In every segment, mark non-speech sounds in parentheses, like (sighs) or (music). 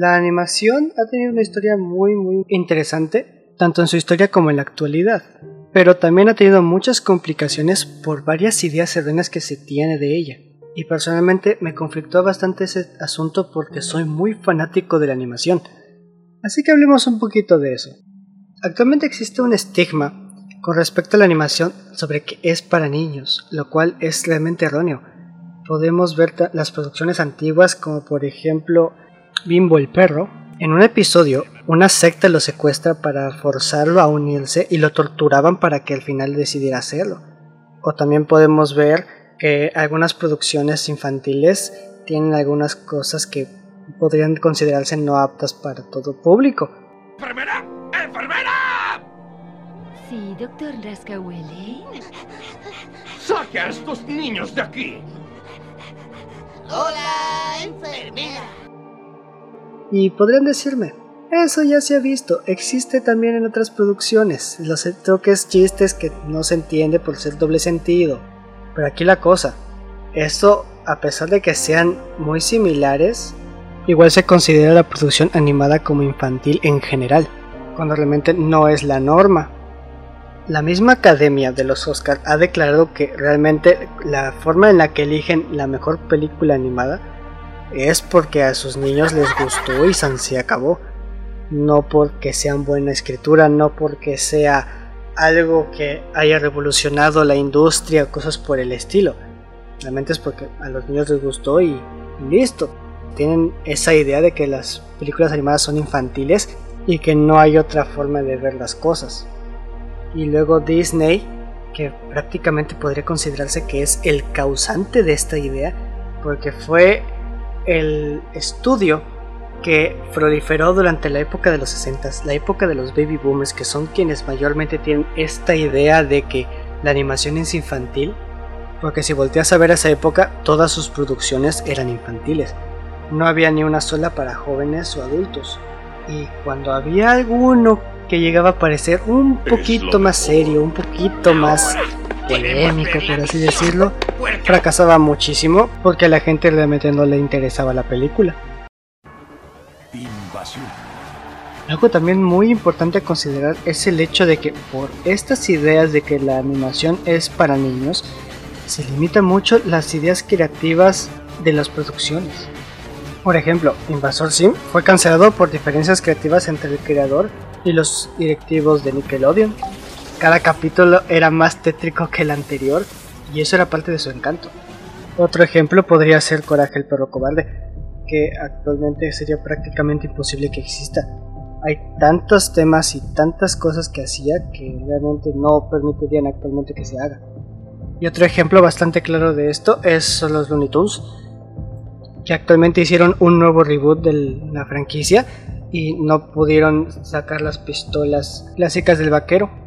La animación ha tenido una historia muy muy interesante, tanto en su historia como en la actualidad, pero también ha tenido muchas complicaciones por varias ideas erróneas que se tiene de ella. Y personalmente me conflictó bastante ese asunto porque soy muy fanático de la animación. Así que hablemos un poquito de eso. Actualmente existe un estigma con respecto a la animación sobre que es para niños, lo cual es realmente erróneo. Podemos ver las producciones antiguas como por ejemplo Bimbo el perro. En un episodio, una secta lo secuestra para forzarlo a unirse y lo torturaban para que al final decidiera hacerlo. O también podemos ver que algunas producciones infantiles tienen algunas cosas que podrían considerarse no aptas para todo público. ¡Enfermera! ¡Enfermera! Sí, doctor Rascahuele. ¡Saque a estos niños de aquí! Hola, enfermera. Y podrían decirme, eso ya se ha visto, existe también en otras producciones, los toques chistes que no se entiende por ser doble sentido. Pero aquí la cosa, esto a pesar de que sean muy similares, igual se considera la producción animada como infantil en general, cuando realmente no es la norma. La misma Academia de los Oscars ha declarado que realmente la forma en la que eligen la mejor película animada es porque a sus niños les gustó y se acabó. No porque sean buena escritura, no porque sea algo que haya revolucionado la industria cosas por el estilo. Realmente es porque a los niños les gustó y listo. Tienen esa idea de que las películas animadas son infantiles y que no hay otra forma de ver las cosas. Y luego Disney, que prácticamente podría considerarse que es el causante de esta idea, porque fue el estudio que proliferó durante la época de los 60, la época de los baby boomers, que son quienes mayormente tienen esta idea de que la animación es infantil, porque si volteas a ver esa época, todas sus producciones eran infantiles. No había ni una sola para jóvenes o adultos. Y cuando había alguno que llegaba a parecer un poquito más serio, un poquito más polémico, por así decirlo, fracasaba muchísimo porque a la gente realmente no le interesaba la película. Algo también muy importante a considerar es el hecho de que por estas ideas de que la animación es para niños, se limitan mucho las ideas creativas de las producciones. Por ejemplo, Invasor Sim fue cancelado por diferencias creativas entre el creador y los directivos de Nickelodeon. Cada capítulo era más tétrico que el anterior y eso era parte de su encanto. Otro ejemplo podría ser Coraje el perro cobarde, que actualmente sería prácticamente imposible que exista. Hay tantos temas y tantas cosas que hacía que realmente no permitirían actualmente que se haga. Y otro ejemplo bastante claro de esto es los Looney Tunes, que actualmente hicieron un nuevo reboot de la franquicia y no pudieron sacar las pistolas clásicas del vaquero.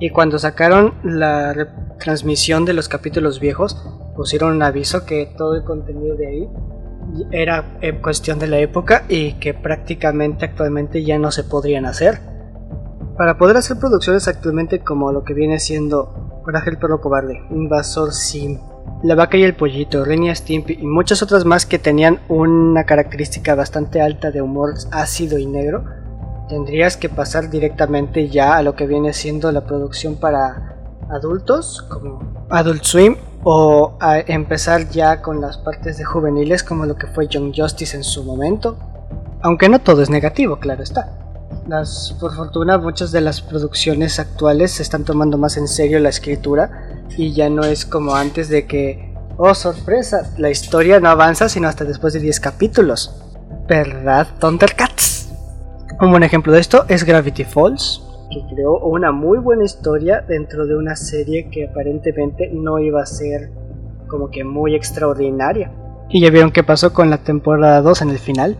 Y cuando sacaron la transmisión de los capítulos viejos, pusieron un aviso que todo el contenido de ahí era eh, cuestión de la época y que prácticamente actualmente ya no se podrían hacer. Para poder hacer producciones actualmente como lo que viene siendo Coraje el perro cobarde, Invasor Sim, la vaca y el pollito, Renia Stimpy y muchas otras más que tenían una característica bastante alta de humor ácido y negro, tendrías que pasar directamente ya a lo que viene siendo la producción para adultos, como Adult Swim, o a empezar ya con las partes de juveniles como lo que fue Young Justice en su momento. Aunque no todo es negativo, claro está. Las, por fortuna, muchas de las producciones actuales se están tomando más en serio la escritura y ya no es como antes de que, oh sorpresa, la historia no avanza sino hasta después de 10 capítulos. ¿Verdad, Thundercats? Un buen ejemplo de esto es Gravity Falls, que creó una muy buena historia dentro de una serie que aparentemente no iba a ser como que muy extraordinaria. Y ya vieron qué pasó con la temporada 2 en el final.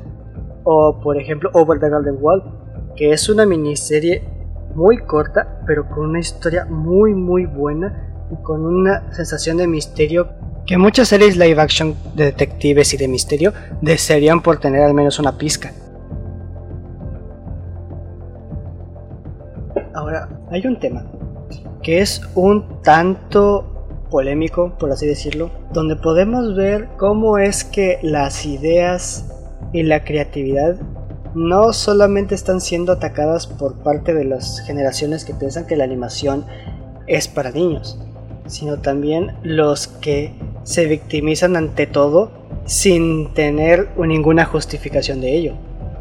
O por ejemplo Over the Golden Wall, que es una miniserie muy corta, pero con una historia muy muy buena y con una sensación de misterio que muchas series live action de detectives y de misterio desearían por tener al menos una pizca. Hay un tema que es un tanto polémico, por así decirlo, donde podemos ver cómo es que las ideas y la creatividad no solamente están siendo atacadas por parte de las generaciones que piensan que la animación es para niños, sino también los que se victimizan ante todo sin tener ninguna justificación de ello.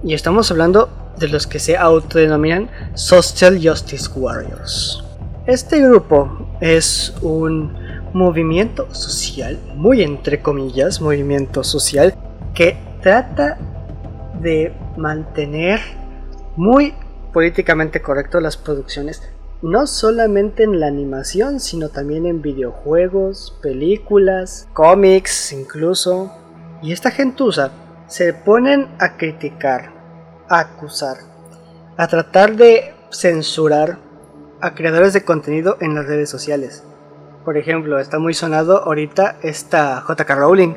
Y estamos hablando de los que se autodenominan Social Justice Warriors. Este grupo es un movimiento social, muy entre comillas, movimiento social, que trata de mantener muy políticamente correcto las producciones, no solamente en la animación, sino también en videojuegos, películas, cómics incluso. Y esta gentuza se ponen a criticar, a acusar, a tratar de censurar a creadores de contenido en las redes sociales. Por ejemplo, está muy sonado ahorita esta JK Rowling,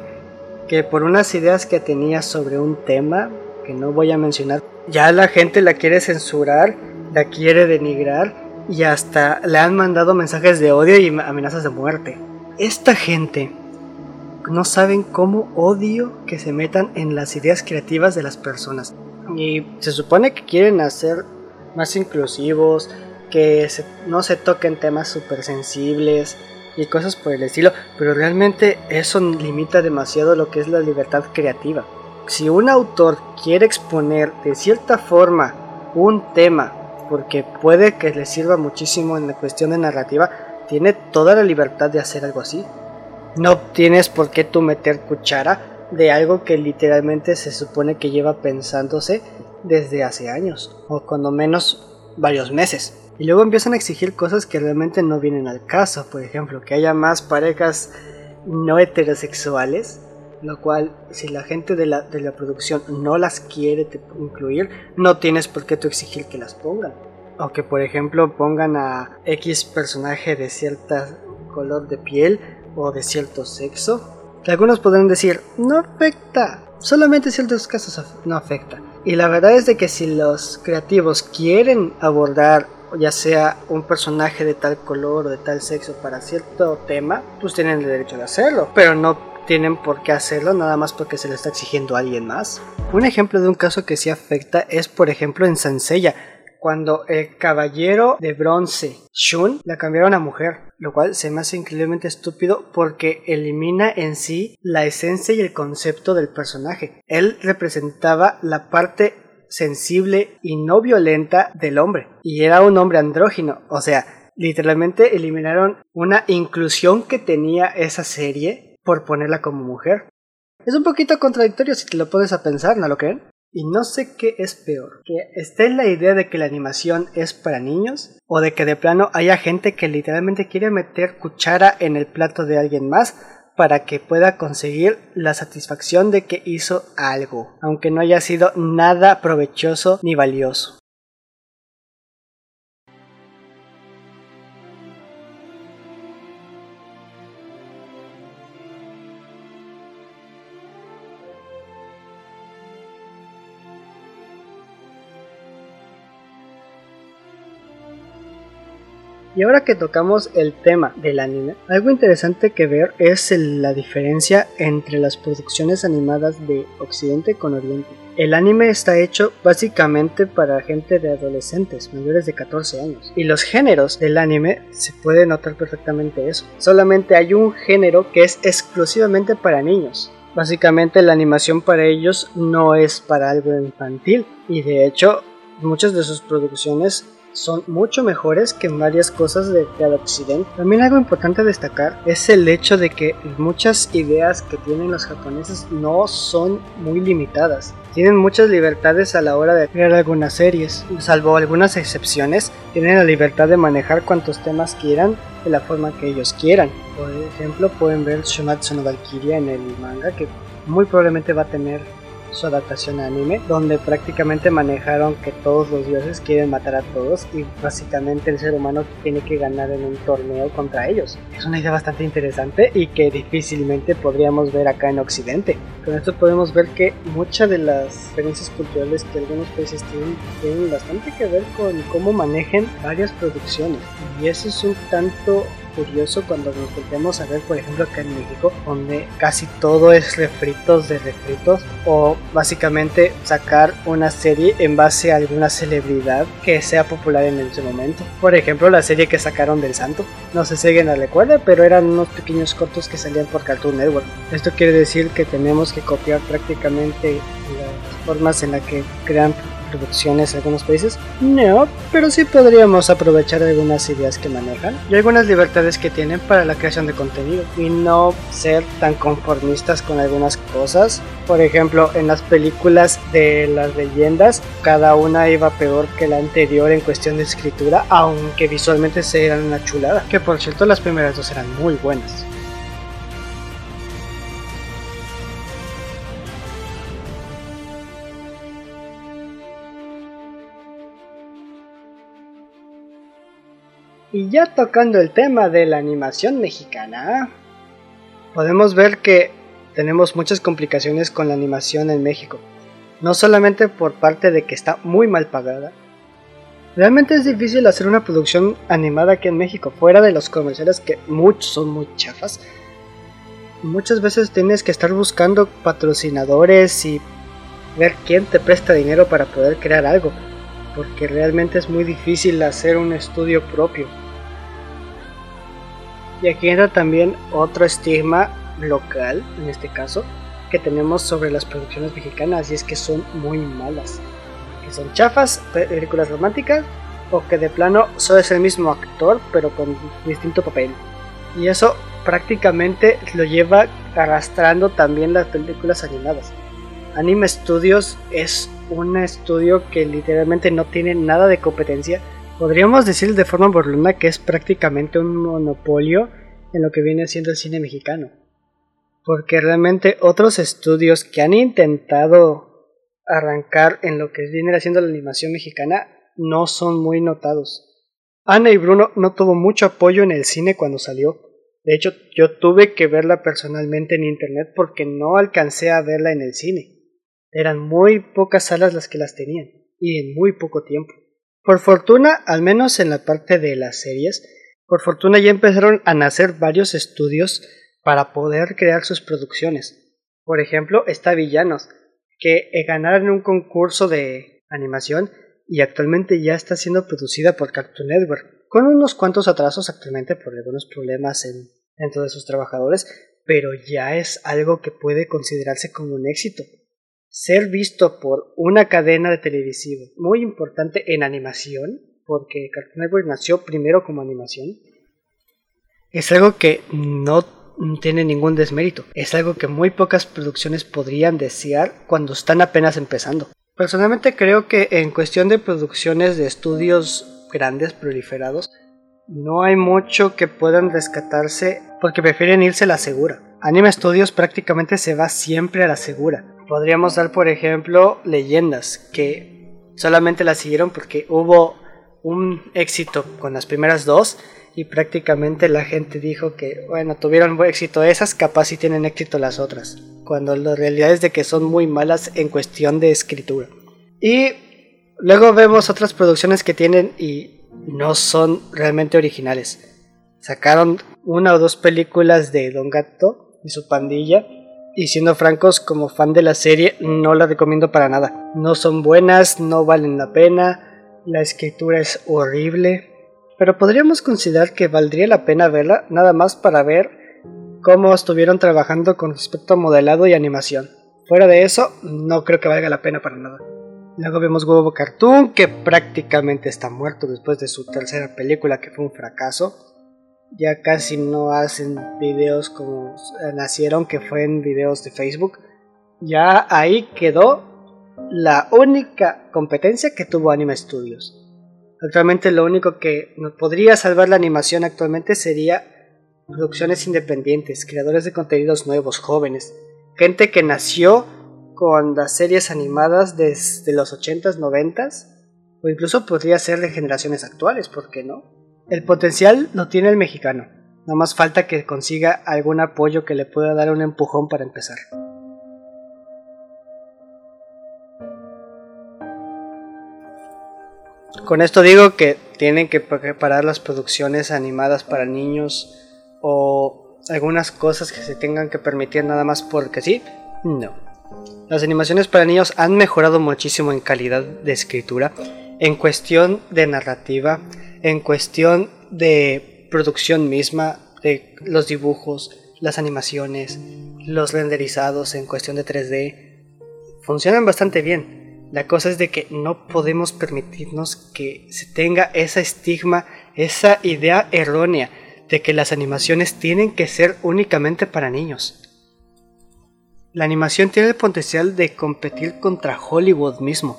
que por unas ideas que tenía sobre un tema, que no voy a mencionar, ya la gente la quiere censurar, la quiere denigrar y hasta le han mandado mensajes de odio y amenazas de muerte. Esta gente no saben cómo odio que se metan en las ideas creativas de las personas. Y se supone que quieren hacer más inclusivos, que no se toquen temas súper sensibles y cosas por el estilo, pero realmente eso limita demasiado lo que es la libertad creativa si un autor quiere exponer de cierta forma un tema, porque puede que le sirva muchísimo en la cuestión de narrativa, tiene toda la libertad de hacer algo así. No tienes por qué tú meter cuchara de algo que literalmente se supone que lleva pensándose desde hace años, o cuando menos varios meses. Y luego empiezan a exigir cosas que realmente no vienen al caso, por ejemplo, que haya más parejas no heterosexuales lo cual si la gente de la, de la producción no las quiere incluir, no tienes por qué tú exigir que las pongan. O que por ejemplo pongan a X personaje de cierta color de piel o de cierto sexo. Que algunos podrán decir, no afecta, solamente en ciertos casos no afecta. Y la verdad es de que si los creativos quieren abordar ya sea un personaje de tal color o de tal sexo para cierto tema, pues tienen el derecho de hacerlo, pero no tienen por qué hacerlo nada más porque se le está exigiendo a alguien más. Un ejemplo de un caso que sí afecta es por ejemplo en Sansella, cuando el caballero de bronce Shun la cambiaron a mujer, lo cual se me hace increíblemente estúpido porque elimina en sí la esencia y el concepto del personaje. Él representaba la parte sensible y no violenta del hombre y era un hombre andrógino, o sea, literalmente eliminaron una inclusión que tenía esa serie por ponerla como mujer. Es un poquito contradictorio si te lo pones a pensar, ¿no lo creen? Y no sé qué es peor, que esté la idea de que la animación es para niños o de que de plano haya gente que literalmente quiere meter cuchara en el plato de alguien más para que pueda conseguir la satisfacción de que hizo algo, aunque no haya sido nada provechoso ni valioso. Y ahora que tocamos el tema del anime, algo interesante que ver es la diferencia entre las producciones animadas de Occidente con Oriente. El anime está hecho básicamente para gente de adolescentes mayores de 14 años. Y los géneros del anime se puede notar perfectamente eso. Solamente hay un género que es exclusivamente para niños. Básicamente la animación para ellos no es para algo infantil. Y de hecho muchas de sus producciones son mucho mejores que varias cosas de cada occidente. También algo importante destacar es el hecho de que muchas ideas que tienen los japoneses no son muy limitadas. Tienen muchas libertades a la hora de crear algunas series, salvo algunas excepciones, tienen la libertad de manejar cuantos temas quieran de la forma que ellos quieran. Por ejemplo, pueden ver Shumatsu no Valkyria en el manga que muy probablemente va a tener su adaptación a anime, donde prácticamente manejaron que todos los dioses quieren matar a todos y básicamente el ser humano tiene que ganar en un torneo contra ellos. Es una idea bastante interesante y que difícilmente podríamos ver acá en Occidente. Con esto podemos ver que muchas de las experiencias culturales que algunos países tienen tienen bastante que ver con cómo manejen varias producciones y eso es un tanto curioso cuando nos volvemos a ver, por ejemplo, acá en México, donde casi todo es refritos de refritos, o básicamente sacar una serie en base a alguna celebridad que sea popular en ese momento. Por ejemplo, la serie que sacaron del Santo. No sé si alguien la recuerda, pero eran unos pequeños cortos que salían por Cartoon Network. Esto quiere decir que tenemos que copiar prácticamente las formas en las que crean producciones en algunos países? No, pero sí podríamos aprovechar algunas ideas que manejan y algunas libertades que tienen para la creación de contenido y no ser tan conformistas con algunas cosas. Por ejemplo, en las películas de las leyendas, cada una iba peor que la anterior en cuestión de escritura, aunque visualmente se eran una chulada. Que por cierto, las primeras dos eran muy buenas. Y ya tocando el tema de la animación mexicana, podemos ver que tenemos muchas complicaciones con la animación en México. No solamente por parte de que está muy mal pagada. Realmente es difícil hacer una producción animada aquí en México, fuera de los comerciales que muchos son muy chafas. Muchas veces tienes que estar buscando patrocinadores y ver quién te presta dinero para poder crear algo, porque realmente es muy difícil hacer un estudio propio. Y aquí entra también otro estigma local, en este caso, que tenemos sobre las producciones mexicanas y es que son muy malas. Que son chafas, películas románticas o que de plano solo es el mismo actor pero con distinto papel. Y eso prácticamente lo lleva arrastrando también las películas animadas. Anime Studios es un estudio que literalmente no tiene nada de competencia Podríamos decir de forma burlona que es prácticamente un monopolio en lo que viene siendo el cine mexicano. Porque realmente otros estudios que han intentado arrancar en lo que viene haciendo la animación mexicana no son muy notados. Ana y Bruno no tuvo mucho apoyo en el cine cuando salió. De hecho, yo tuve que verla personalmente en internet porque no alcancé a verla en el cine. Eran muy pocas salas las que las tenían y en muy poco tiempo. Por fortuna, al menos en la parte de las series, por fortuna ya empezaron a nacer varios estudios para poder crear sus producciones. Por ejemplo, está Villanos, que ganaron un concurso de animación y actualmente ya está siendo producida por Cartoon Network, con unos cuantos atrasos actualmente por algunos problemas en, dentro de sus trabajadores, pero ya es algo que puede considerarse como un éxito ser visto por una cadena de televisión muy importante en animación, porque Cartoon Network nació primero como animación, es algo que no tiene ningún desmérito. Es algo que muy pocas producciones podrían desear cuando están apenas empezando. Personalmente creo que en cuestión de producciones de estudios grandes, proliferados, no hay mucho que puedan rescatarse porque prefieren irse a la segura. Anime Studios prácticamente se va siempre a la segura. Podríamos dar, por ejemplo, leyendas que solamente las siguieron porque hubo un éxito con las primeras dos y prácticamente la gente dijo que, bueno, tuvieron éxito esas, capaz si tienen éxito las otras. Cuando la realidad es de que son muy malas en cuestión de escritura. Y luego vemos otras producciones que tienen y no son realmente originales. Sacaron una o dos películas de Don Gato y su pandilla y siendo francos, como fan de la serie, no la recomiendo para nada. No son buenas, no valen la pena, la escritura es horrible. Pero podríamos considerar que valdría la pena verla nada más para ver cómo estuvieron trabajando con respecto a modelado y animación. Fuera de eso, no creo que valga la pena para nada. Luego vemos Huevo Cartoon, que prácticamente está muerto después de su tercera película, que fue un fracaso ya casi no hacen videos como nacieron, que fue videos de Facebook. Ya ahí quedó la única competencia que tuvo Anime Studios. Actualmente lo único que nos podría salvar la animación actualmente sería producciones independientes, creadores de contenidos nuevos, jóvenes, gente que nació con las series animadas desde los 80s, 90s, o incluso podría ser de generaciones actuales, ¿por qué no? El potencial lo tiene el mexicano. No más falta que consiga algún apoyo que le pueda dar un empujón para empezar. Con esto digo que tienen que preparar las producciones animadas para niños o algunas cosas que se tengan que permitir nada más porque sí, no. Las animaciones para niños han mejorado muchísimo en calidad de escritura, en cuestión de narrativa, en cuestión de producción misma, de los dibujos, las animaciones, los renderizados en cuestión de 3D. Funcionan bastante bien. La cosa es de que no podemos permitirnos que se tenga esa estigma, esa idea errónea de que las animaciones tienen que ser únicamente para niños. La animación tiene el potencial de competir contra Hollywood mismo.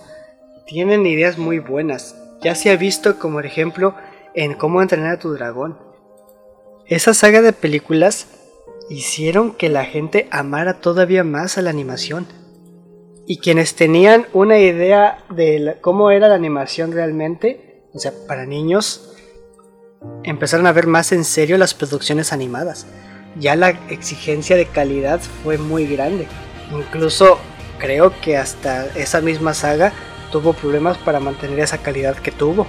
Tienen ideas muy buenas. Ya se ha visto como ejemplo en Cómo entrenar a tu dragón. Esa saga de películas hicieron que la gente amara todavía más a la animación. Y quienes tenían una idea de cómo era la animación realmente, o sea, para niños, empezaron a ver más en serio las producciones animadas. Ya la exigencia de calidad fue muy grande. Incluso creo que hasta esa misma saga tuvo problemas para mantener esa calidad que tuvo.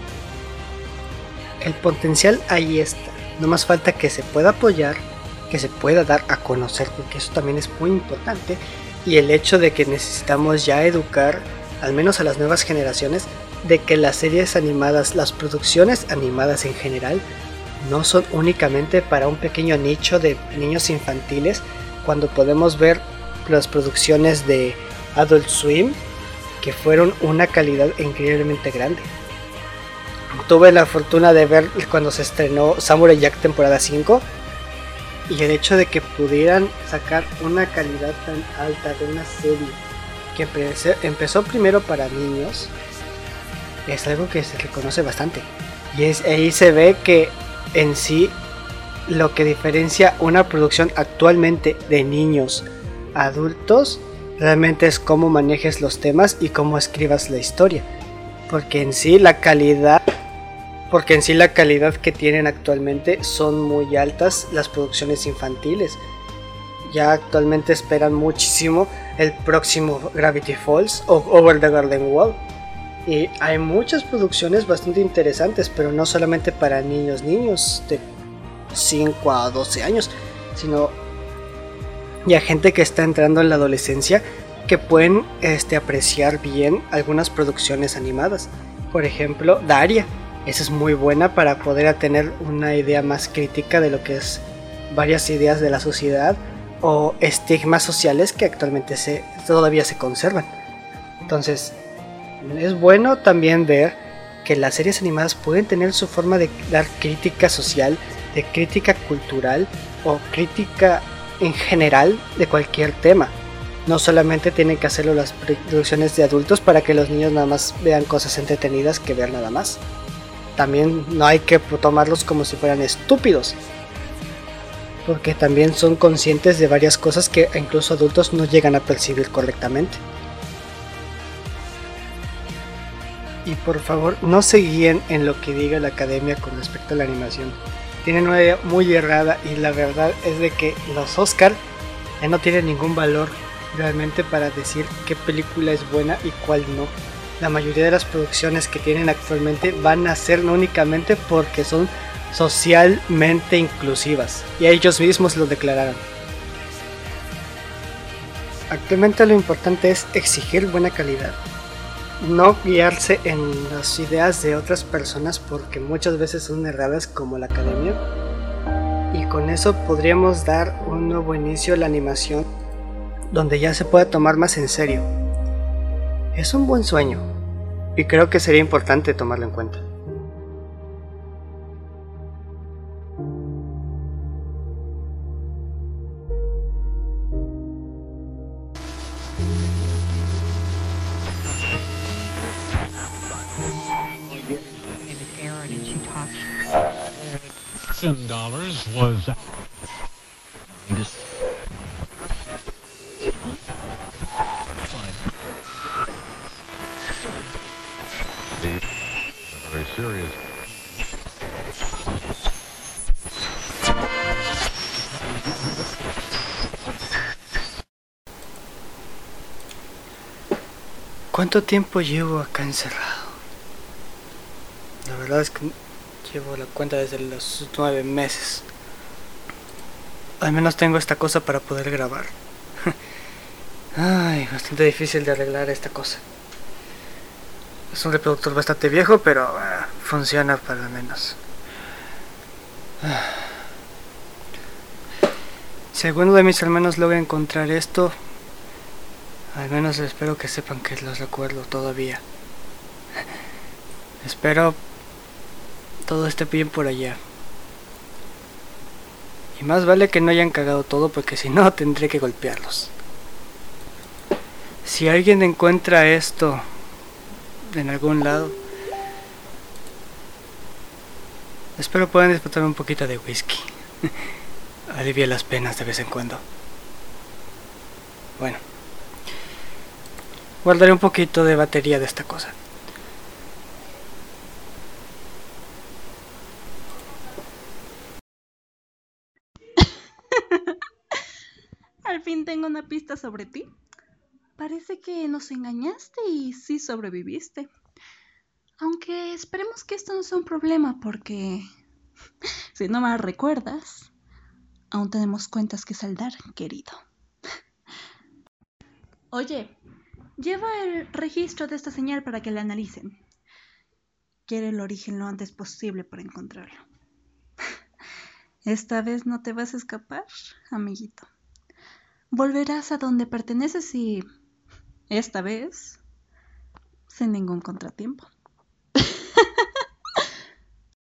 El potencial ahí está. No más falta que se pueda apoyar, que se pueda dar a conocer, porque eso también es muy importante. Y el hecho de que necesitamos ya educar, al menos a las nuevas generaciones, de que las series animadas, las producciones animadas en general, no son únicamente para un pequeño nicho de niños infantiles, cuando podemos ver las producciones de Adult Swim, fueron una calidad increíblemente grande. Tuve la fortuna de ver cuando se estrenó Samurai Jack temporada 5 y el hecho de que pudieran sacar una calidad tan alta de una serie que empezó primero para niños es algo que se reconoce bastante. Y es, ahí se ve que en sí lo que diferencia una producción actualmente de niños adultos realmente es cómo manejes los temas y cómo escribas la historia. Porque en sí la calidad porque en sí la calidad que tienen actualmente son muy altas las producciones infantiles. Ya actualmente esperan muchísimo el próximo Gravity Falls o Over the Garden Wall. Y hay muchas producciones bastante interesantes, pero no solamente para niños, niños de 5 a 12 años, sino ya gente que está entrando en la adolescencia que pueden este, apreciar bien algunas producciones animadas. Por ejemplo, Daria. Esa es muy buena para poder tener una idea más crítica de lo que es varias ideas de la sociedad o estigmas sociales que actualmente se, todavía se conservan. Entonces, es bueno también ver que las series animadas pueden tener su forma de dar crítica social, de crítica cultural o crítica en general de cualquier tema. No solamente tienen que hacerlo las producciones de adultos para que los niños nada más vean cosas entretenidas que ver nada más. También no hay que tomarlos como si fueran estúpidos. Porque también son conscientes de varias cosas que incluso adultos no llegan a percibir correctamente. y por favor no se guíen en lo que diga la academia con respecto a la animación. Tienen una idea muy errada y la verdad es de que los Oscar no tienen ningún valor realmente para decir qué película es buena y cuál no. La mayoría de las producciones que tienen actualmente van a ser no únicamente porque son socialmente inclusivas y ellos mismos lo declararon. Actualmente lo importante es exigir buena calidad, no guiarse en las ideas de otras personas porque muchas veces son erradas como la academia. Y con eso podríamos dar un nuevo inicio a la animación donde ya se puede tomar más en serio. Es un buen sueño y creo que sería importante tomarlo en cuenta. ¿Cuánto tiempo llevo acá encerrado? La verdad es que llevo la cuenta desde los nueve meses. Al menos tengo esta cosa para poder grabar. (laughs) Ay, bastante difícil de arreglar esta cosa. Es un reproductor bastante viejo, pero ah, funciona para lo menos. (sighs) Si alguno de mis hermanos logra encontrar esto, al menos espero que sepan que los recuerdo todavía. (laughs) Espero todo esté bien por allá. Y más vale que no hayan cagado todo porque si no (laughs) tendré que golpearlos. Si alguien encuentra esto en algún lado, espero puedan disfrutar un poquito de whisky. (laughs) Alivia las penas de vez en cuando. Bueno, guardaré un poquito de batería de esta cosa. Al fin tengo una pista sobre ti. Parece que nos engañaste y sí sobreviviste. Aunque esperemos que esto no sea un problema porque, (laughs) si no me recuerdas, aún tenemos cuentas que saldar, querido. (laughs) Oye, lleva el registro de esta señal para que la analicen. Quiere el origen lo antes posible para encontrarlo. (laughs) Esta vez no te vas a escapar, amiguito. Volverás a donde perteneces y, esta vez, sin ningún contratiempo.